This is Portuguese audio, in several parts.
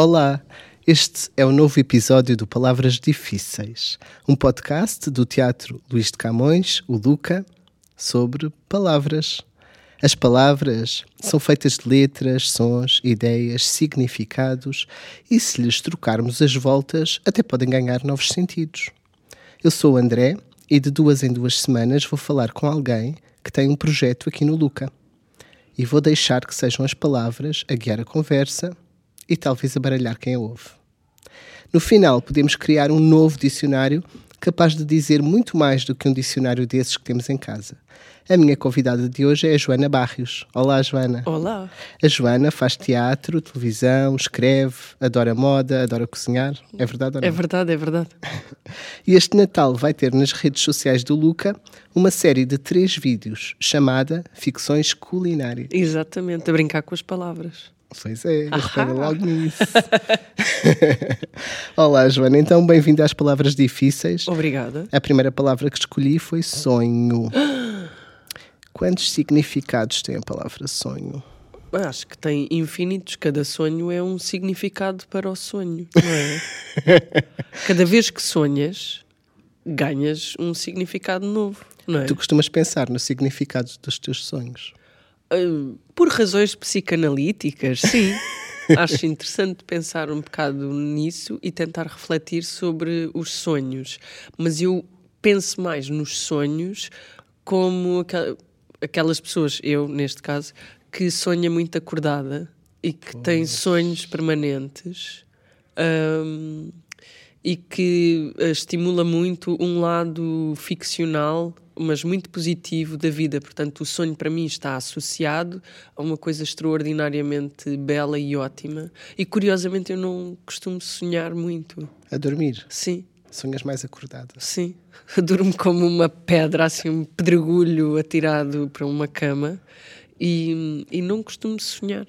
Olá, este é o novo episódio do Palavras Difíceis, um podcast do Teatro Luís de Camões, o Luca, sobre palavras. As palavras são feitas de letras, sons, ideias, significados e, se lhes trocarmos as voltas, até podem ganhar novos sentidos. Eu sou o André e de duas em duas semanas vou falar com alguém que tem um projeto aqui no Luca. E vou deixar que sejam as palavras a guiar a conversa e talvez a baralhar quem a ouve. No final, podemos criar um novo dicionário capaz de dizer muito mais do que um dicionário desses que temos em casa. A minha convidada de hoje é a Joana Barrios. Olá, Joana. Olá. A Joana faz teatro, televisão, escreve, adora moda, adora cozinhar. É verdade ou não? É verdade, é verdade. E este Natal vai ter nas redes sociais do Luca uma série de três vídeos chamada Ficções Culinárias. Exatamente, a brincar com as palavras. Pois é, repara logo nisso. Olá, Joana. Então, bem-vinda às Palavras Difíceis. Obrigada. A primeira palavra que escolhi foi sonho. Quantos significados tem a palavra sonho? Acho que tem infinitos. Cada sonho é um significado para o sonho, não é? Cada vez que sonhas, ganhas um significado novo, não é? Tu costumas pensar no significado dos teus sonhos? Uh, por razões psicanalíticas, sim. Acho interessante pensar um bocado nisso e tentar refletir sobre os sonhos. Mas eu penso mais nos sonhos como aquelas pessoas, eu neste caso, que sonha muito acordada e que pois. tem sonhos permanentes um, e que uh, estimula muito um lado ficcional mas muito positivo da vida. Portanto, o sonho para mim está associado a uma coisa extraordinariamente bela e ótima. E curiosamente eu não costumo sonhar muito. A dormir? Sim. Sonhas mais acordada? Sim. Durmo como uma pedra, assim, um pedregulho atirado para uma cama e, e não costumo sonhar.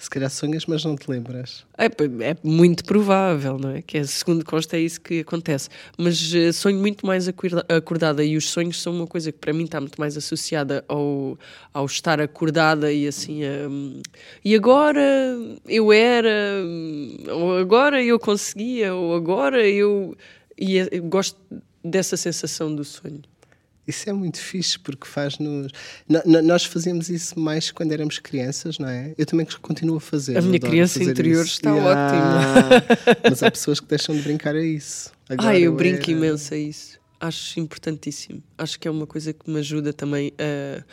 Se calhar sonhas, mas não te lembras. É, é muito provável, não é? Que é, segundo consta, é isso que acontece. Mas uh, sonho muito mais acordada e os sonhos são uma coisa que para mim está muito mais associada ao, ao estar acordada e assim. Um, e agora eu era, ou agora eu conseguia, ou agora eu. E eu gosto dessa sensação do sonho. Isso é muito fixe porque faz-nos. Nós fazíamos isso mais quando éramos crianças, não é? Eu também continuo a fazer. A minha criança interior isso. está yeah. ótima. Mas há pessoas que deixam de brincar a isso. Agora ah, eu, eu brinco era... imenso a isso. Acho importantíssimo. Acho que é uma coisa que me ajuda também a,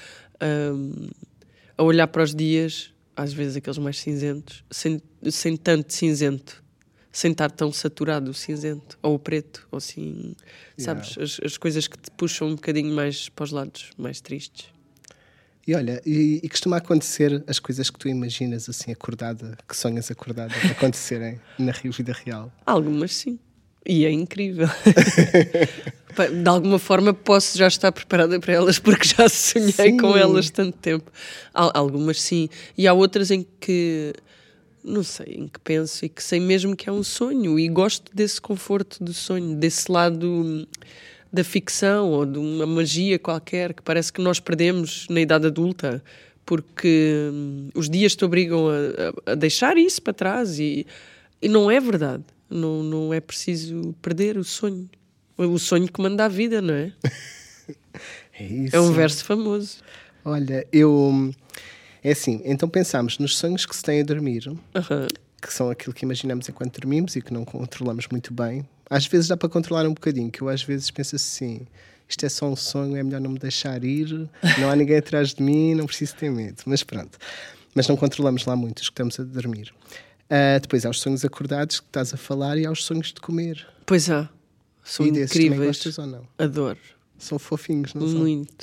a, a olhar para os dias, às vezes aqueles mais cinzentos, sem, sem tanto cinzento sem estar tão saturado o cinzento ou o preto, ou assim, yeah. sabes? As, as, coisas que te puxam um bocadinho mais para os lados mais tristes. E olha, e, e, costuma acontecer as coisas que tu imaginas assim acordada, que sonhas acordada, acontecerem na vida real? Algumas sim. E é incrível. de alguma forma posso já estar preparada para elas porque já sonhei sim. com elas tanto tempo. Algumas sim. E há outras em que não sei em que penso e que sei mesmo que é um sonho e gosto desse conforto do sonho, desse lado hum, da ficção ou de uma magia qualquer que parece que nós perdemos na idade adulta porque hum, os dias te obrigam a, a, deixar isso para trás e, e não é verdade. Não, não é preciso perder o sonho. O sonho que manda a vida, não é? é isso. É um verso famoso. Olha, eu é assim, então pensamos nos sonhos que se têm a dormir, uhum. que são aquilo que imaginamos enquanto dormimos e que não controlamos muito bem. Às vezes dá para controlar um bocadinho, que eu às vezes penso assim, isto é só um sonho, é melhor não me deixar ir, não há ninguém atrás de mim, não preciso ter medo. Mas pronto. Mas não controlamos lá muito os que estamos a dormir. Uh, depois há os sonhos acordados que estás a falar e há os sonhos de comer. Pois há. São e incríveis. Gostas ou não? Adoro. São fofinhos, não são? Muito.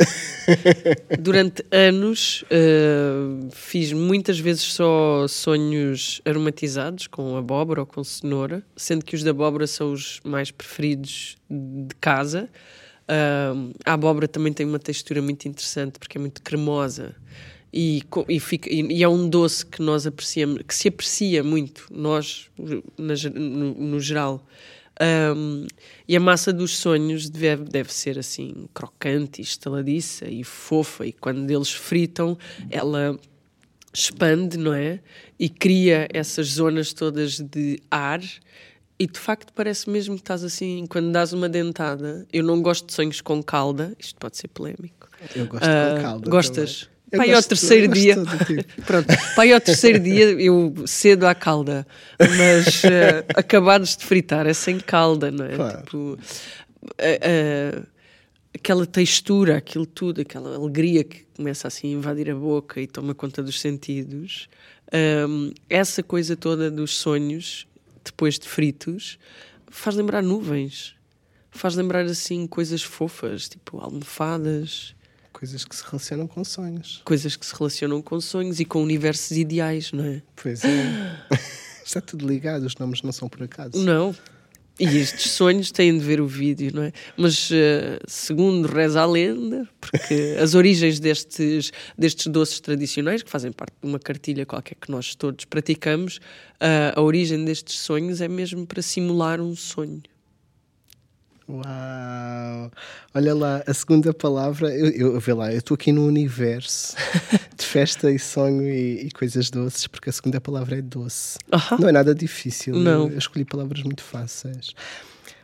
Durante anos uh, fiz muitas vezes só sonhos aromatizados com abóbora ou com cenoura, sendo que os da abóbora são os mais preferidos de casa. Uh, a abóbora também tem uma textura muito interessante porque é muito cremosa. E, e, fica, e, é um doce que nós apreciamos, que se aprecia muito, nós, no, no geral. Um, e a massa dos sonhos deve, deve ser assim, crocante estaladiça e fofa, e quando eles fritam, ela expande, não é? E cria essas zonas todas de ar. E de facto parece mesmo que estás assim, quando dás uma dentada. Eu não gosto de sonhos com calda, isto pode ser polémico. Eu gosto uh, com calda. Gostas? Pai, ao terceiro dia. Pronto, pai, ao terceiro dia eu cedo à calda, mas uh, acabados de fritar é sem calda, não é? Claro. Tipo, uh, uh, aquela textura, aquilo tudo, aquela alegria que começa assim a invadir a boca e toma conta dos sentidos, um, essa coisa toda dos sonhos, depois de fritos, faz lembrar nuvens, faz lembrar assim coisas fofas, tipo almofadas. Coisas que se relacionam com sonhos. Coisas que se relacionam com sonhos e com universos ideais, não é? Pois é. Está tudo ligado, os nomes não são por acaso. Não, e estes sonhos têm de ver o vídeo, não é? Mas uh, segundo reza a lenda, porque as origens destes, destes doces tradicionais, que fazem parte de uma cartilha qualquer que nós todos praticamos, uh, a origem destes sonhos é mesmo para simular um sonho. Uau! Olha lá, a segunda palavra, eu, eu vê lá, eu estou aqui no universo de festa e sonho e, e, coisas doces, porque a segunda palavra é doce. Uh -huh. Não é nada difícil. Não. Eu, escolhi palavras muito fáceis.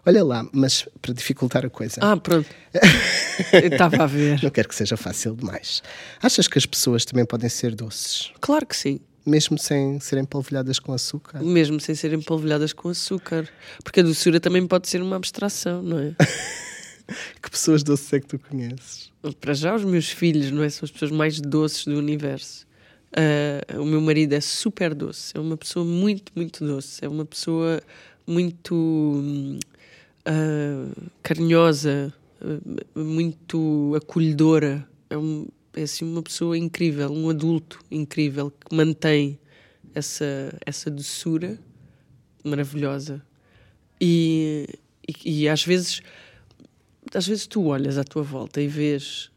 Olha lá, mas para dificultar a coisa. Ah, pronto. estava a ver. Não quero que seja fácil demais. Achas que as pessoas também podem ser doces? Claro que sim. Mesmo sem serem polvilhadas com açúcar? Mesmo sem serem polvilhadas com açúcar. Porque a doçura também pode ser uma abstração, não é? que pessoas doces é que tu conheces? Para já, os meus filhos, não é? São as pessoas mais doces do universo. Uh, o meu marido é super doce. É uma pessoa muito, muito doce. É uma pessoa muito uh, carinhosa, uh, muito acolhedora. É um, é assim uma pessoa incrível, um adulto incrível que mantém essa, essa doçura maravilhosa. E, e, e, às vezes às vezes tu olhas à tua volta e vês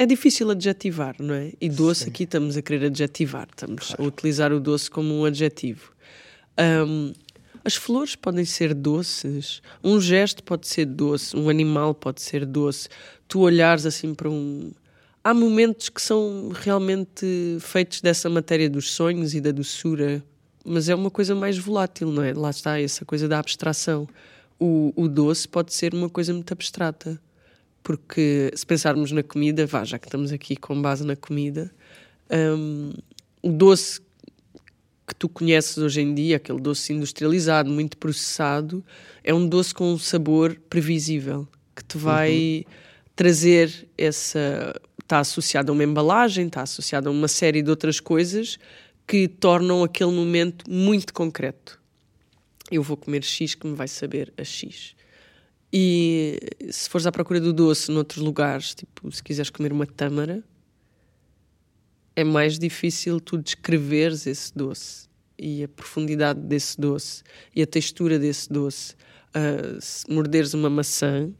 é difícil adjetivar, não é? E doce Sim. aqui estamos a querer adjetivar, estamos claro. a utilizar o doce como um adjetivo. Um, as flores podem ser doces, um gesto pode ser doce, um animal pode ser doce. Tu olhares assim para um, há momentos que são realmente feitos dessa matéria dos sonhos e da doçura, mas é uma coisa mais volátil, não é? Lá está essa coisa da abstração. O, o doce pode ser uma coisa muito abstrata, porque se pensarmos na comida, vá, já que estamos aqui com base na comida, um, o doce que tu conheces hoje em dia, aquele doce industrializado, muito processado, é um doce com um sabor previsível, que te vai uhum. trazer essa está associado a uma embalagem, está associado a uma série de outras coisas que tornam aquele momento muito concreto. Eu vou comer X que me vai saber a X. E se fores à procura do doce noutros lugares, tipo, se quiseres comer uma tâmara, é mais difícil tu descreveres esse doce e a profundidade desse doce e a textura desse doce. Uh, se morderes uma maçã,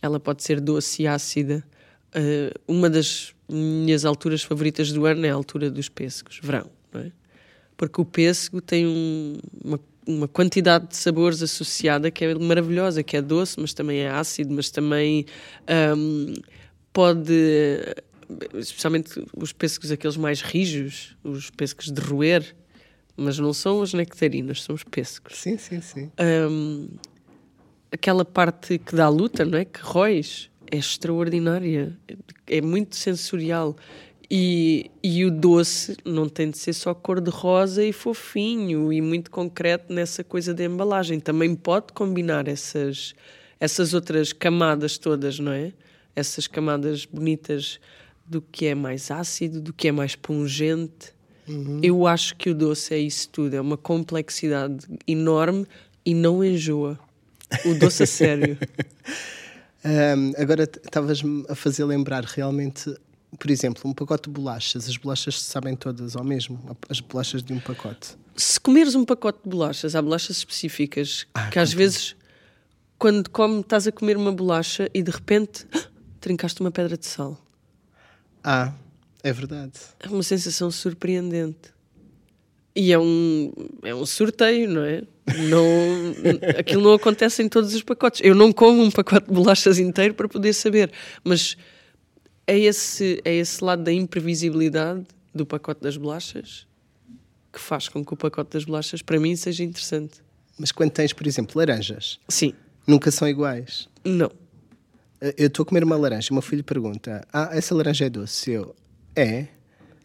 ela pode ser doce e ácida, Uh, uma das minhas alturas favoritas do ano é a altura dos pêssegos, verão, não é? Porque o pêssego tem um, uma, uma, quantidade de sabores associada que é maravilhosa, que é doce, mas também é ácido, mas também um, pode, especialmente os pêssegos aqueles mais rijos, os pêssegos de roer, mas não são as nectarinas, são os pêssegos. Sim, sim, sim. Um, aquela parte que dá luta, não é? Que róis é extraordinária, é muito sensorial. E, e o doce não tem de ser só cor-de-rosa e fofinho e muito concreto nessa coisa da embalagem. Também pode combinar essas, essas outras camadas todas, não é? Essas camadas bonitas do que é mais ácido, do que é mais pungente. Uhum. Eu acho que o doce é isso tudo, é uma complexidade enorme e não enjoa. O doce a sério. Um, agora estavas-me a fazer lembrar realmente, por exemplo, um pacote de bolachas. As bolachas se sabem todas ao mesmo, as bolachas de um pacote. Se comeres um pacote de bolachas, há bolachas específicas ah, que às vezes, quando come, estás a comer uma bolacha e de repente trincaste uma pedra de sal. Ah, é verdade. É uma sensação surpreendente. E é um, é um sorteio, não é? Não, aquilo não acontece em todos os pacotes. Eu não como um pacote de bolachas inteiro para poder saber, mas é esse, é esse lado da imprevisibilidade do pacote das bolachas que faz com que o pacote das bolachas, para mim, seja interessante. Mas quando tens, por exemplo, laranjas, Sim. nunca são iguais. Não. Eh, Eu estou a comer uma laranja e o meu filho pergunta: Ah, essa laranja é doce? Eu, é.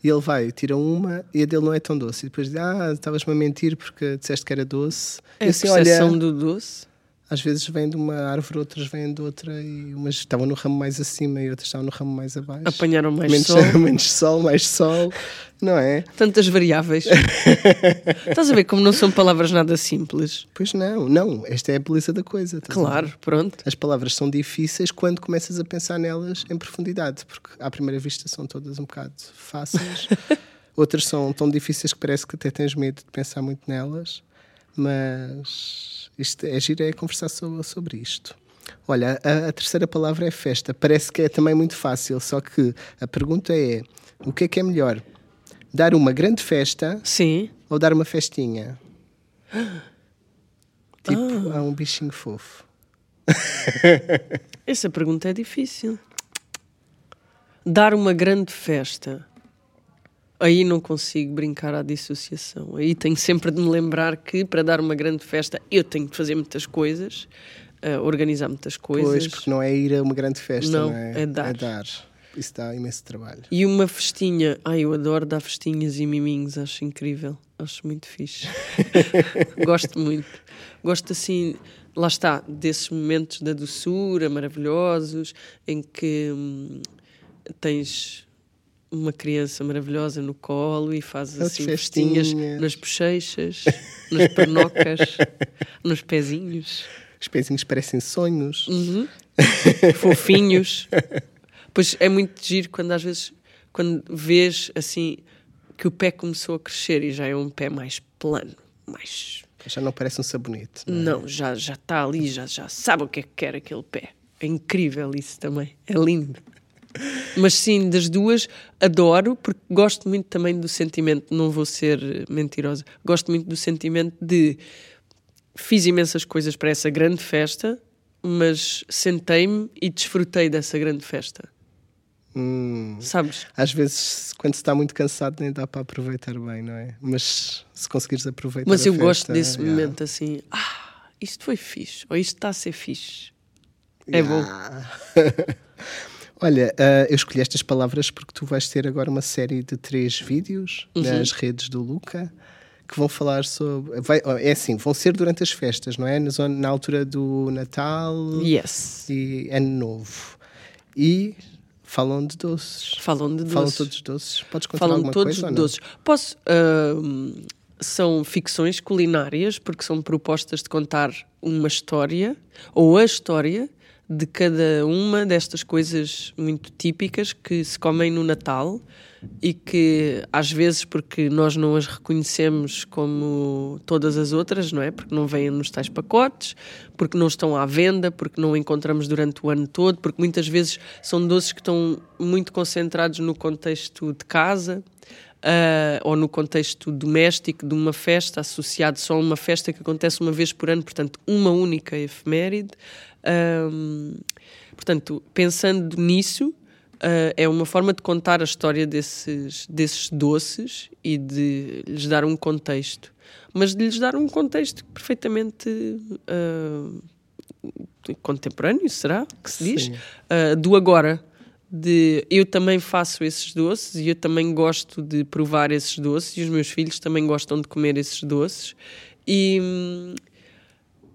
E ele vai, tira uma e a dele não é tão doce. E depois diz: Ah, estavas-me a mentir porque disseste que era doce. É a assim, percepção olha, do doce. Às vezes vem de uma árvore, outras vêm de outra, e umas estavam no ramo mais acima e outras estavam no ramo mais abaixo. Apanharam mais menos, sol. menos sol, mais sol, não é? Tantas variáveis. Estás a ver como não são palavras nada simples? Pois não, não, esta é a beleza da coisa. Claro, pronto. As palavras são difíceis quando começas a pensar nelas em profundidade, porque à primeira vista são todas um bocado fáceis, outras são tão difíceis que parece que até tens medo de pensar muito nelas, mas isto é giro é conversar sobre, sobre isto. Olha, a, a terceira palavra é festa. Parece que é também muito fácil, só que a pergunta é: o que é que é melhor? Dar uma grande festa Sim. ou dar uma festinha? Tipo, a um bichinho fofo. Essa pergunta é difícil. Dar uma grande festa. Aí não consigo brincar à dissociação. Aí tenho sempre de me lembrar que para dar uma grande festa eu tenho de fazer muitas coisas, ah, organizar muitas coisas. Pois, porque não é ir a uma grande festa, Não, não, é? é dar. Isso dá imenso trabalho. E uma festinha. Ai, eu adoro dar festinhas e miminhos, acho incrível. Acho muito fixe. Gosto muito. Gosto assim, lá está, desses momentos da doçura maravilhosos em que hum, tens uma criança maravilhosa no colo e As assim festinhas festinhas. nas bochechas, nas pernocas, nos pezinhos. Os pezinhos parecem sonhos. Uhum. Fofinhos. Pois é muito giro quando às vezes quando vês assim que o pé começou a crescer e já é um pé mais plano, mais Já não parece um sabonete. Não é? não, já já está ali, já já sabe o que é que quer aquele pé. É incrível isso também, é lindo. Mas sim, das duas adoro porque gosto muito também do sentimento, não vou ser mentirosa. Gosto muito do sentimento de fiz imensas coisas para essa grande festa, mas sentei-me e desfrutei dessa grande festa. Hum, Sabes? às vezes, quando se está muito cansado, nem dá para aproveitar bem, não é? Mas se conseguires aproveitar. Mas eu gosto festa, desse yeah. momento assim, ah, isto foi fixe, ou isto está a ser fixe. É bom. Olha, ah, eu escolhi estas palavras porque tu vais ter agora uma série de três vídeos Uhum. nas redes do Luca que vão falar sobre. vai- é assim, vão ser durante as festas, não é? Na, zona- na altura do Natal Yes. e Ano Novo. E falam de doces. Falam de doces. Falam todos de doces. Podes contar Falam alguma todos coisa? doces. Posso. ahm, são ficções culinárias, porque são propostas de contar uma história, ou a história, de cada uma destas coisas muito típicas que se comem no Natal e que, às vezes, porque nós não as reconhecemos como todas as outras, não é? Porque não vêm nos tais pacotes, porque não estão à venda, porque não encontramos durante o ano todo, porque muitas vezes são doces que estão muito concentrados no contexto de casa ah, ou no contexto doméstico de uma festa, associado só a uma festa que acontece uma vez por ano, portanto, uma única efeméride. Ahm, portanto, pensando nisso, ah, é uma forma de contar a história desses, desses doces e de lhes dar um contexto. Mas de lhes dar um contexto perfeitamente ah, contemporâneo, será que se diz? Ah, do agora. De eu também faço esses doces e eu também gosto de provar esses doces e os meus filhos também gostam de comer esses doces. E hum,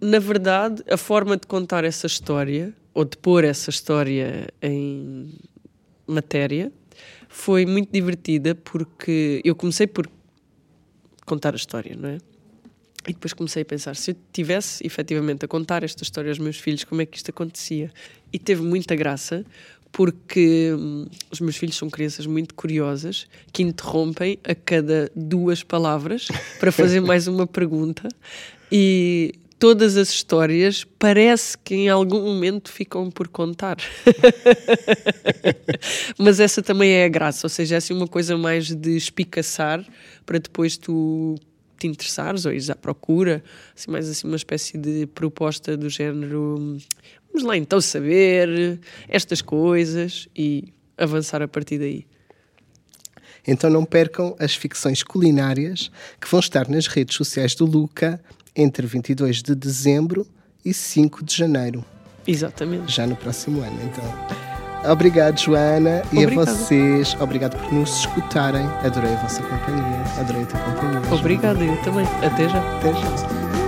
na verdade, a forma de contar essa história ou de pôr essa história em matéria foi muito divertida porque eu comecei por contar a história, não é? E depois comecei a pensar, se eu tivesse efetivamente a contar esta história aos meus filhos, como é que isto acontecia? E teve muita graça, porque hum, os meus filhos são crianças muito curiosas, que interrompem a cada duas palavras para fazer mais uma pergunta. E todas as histórias parece que em algum momento ficam por contar. Mas essa também é a graça, ou seja, é assim uma coisa mais de espicaçar para depois tu te interessares ou ires à procura, assim, mais assim uma espécie de proposta do género vamos lá então saber estas coisas e avançar a partir daí. Então não percam as ficções culinárias que vão estar nas redes sociais do Luca entre 22 de dezembro e 5 de janeiro. Exatamente. Já no próximo ano, então. Obrigado, Joana, e Obrigada. a vocês. Obrigado por nos escutarem. Adorei a vossa companhia. Adorei a tua companhia. Obrigada, eu também. Até já. Até já.